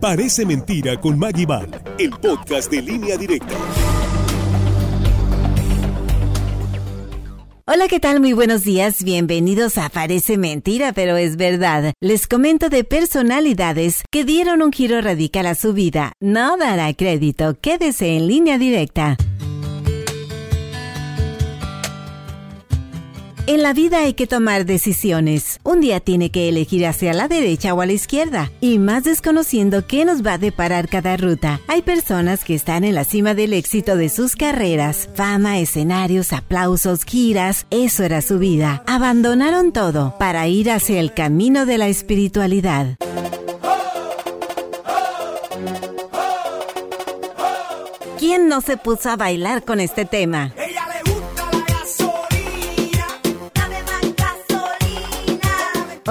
Parece mentira con Maggie Val, el podcast de línea directa. Hola, ¿qué tal? Muy buenos días. Bienvenidos a Parece Mentira, pero es verdad. Les comento de personalidades que dieron un giro radical a su vida. No dará crédito. Quédese en línea directa. En la vida hay que tomar decisiones. Un día tiene que elegir hacia la derecha o a la izquierda, y más desconociendo qué nos va a deparar cada ruta. Hay personas que están en la cima del éxito de sus carreras, fama, escenarios, aplausos, giras, eso era su vida. Abandonaron todo para ir hacia el camino de la espiritualidad. ¿Quién no se puso a bailar con este tema?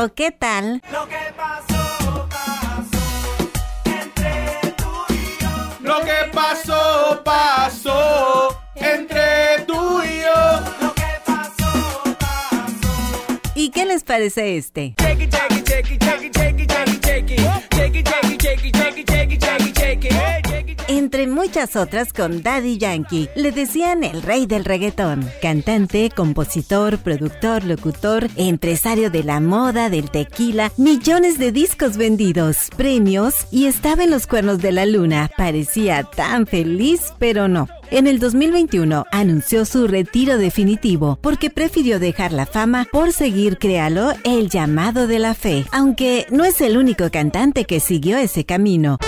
¿O qué tal? Lo que pasó, pasó entre tú y yo. Lo que pasó, pasó entre tú y yo. Lo que pasó, pasó. ¿Y qué les parece este? Shake it, shake it, shake it, shake it, shake it, shake Entre muchas otras con Daddy Yankee, le decían el rey del reggaetón. Cantante, compositor, productor, locutor, empresario de la moda, del tequila, millones de discos vendidos, premios y estaba en los cuernos de la luna. Parecía tan feliz, pero no. En el 2021 anunció su retiro definitivo porque prefirió dejar la fama por seguir, créalo, el llamado de la fe. Aunque no es el único cantante que siguió ese camino.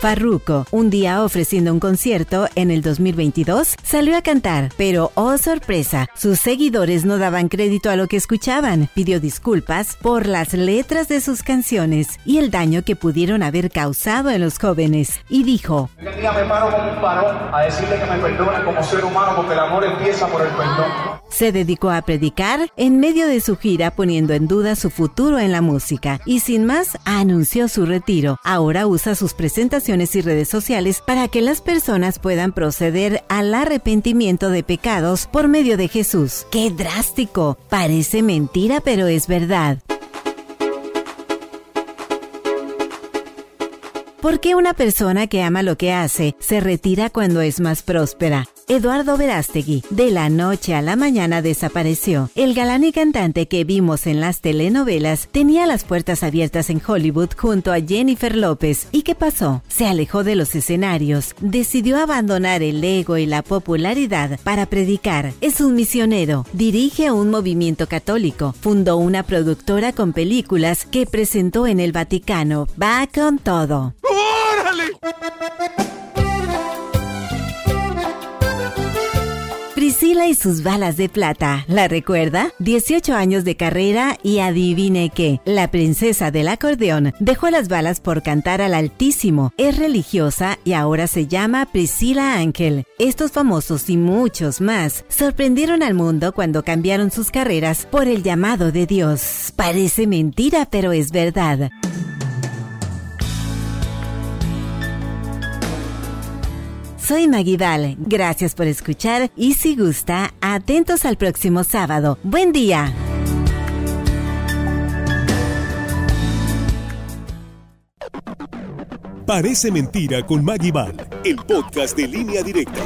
Farruko, un día ofreciendo un concierto en el 2022, salió a cantar, pero oh sorpresa, sus seguidores no daban crédito a lo que escuchaban. Pidió disculpas por las letras de sus canciones y el daño que pudieron haber causado en los jóvenes y dijo, en día me paro como un varón a decirle que me perdone como ser humano porque el amor empieza por el perdón. se dedicó a predicar en medio de su gira poniendo en duda su futuro en la música y sin más anunció su retiro. Ahora usa sus presentaciones y redes sociales para que las personas puedan proceder al arrepentimiento de pecados por medio de Jesús. ¡Qué drástico! Parece mentira, pero es verdad. ¿Por qué una persona que ama lo que hace se retira cuando es más próspera? Eduardo Verástegui, de la noche a la mañana desapareció. El galán y cantante que vimos en las telenovelas tenía las puertas abiertas en Hollywood junto a Jennifer López. ¿Y qué pasó? Se alejó de los escenarios, decidió abandonar el ego y la popularidad para predicar. Es un misionero, dirige un movimiento católico, fundó una productora con películas que presentó en el Vaticano. Va con todo. Priscila y sus balas de plata, ¿la recuerda? 18 años de carrera y adivine qué, la princesa del acordeón dejó las balas por cantar al altísimo, es religiosa y ahora se llama Priscila Ángel. Estos famosos y muchos más sorprendieron al mundo cuando cambiaron sus carreras por el llamado de Dios. Parece mentira, pero es verdad. Soy Maguidal, gracias por escuchar y si gusta, atentos al próximo sábado. Buen día. Parece mentira con Maggie Val, el podcast de línea directa.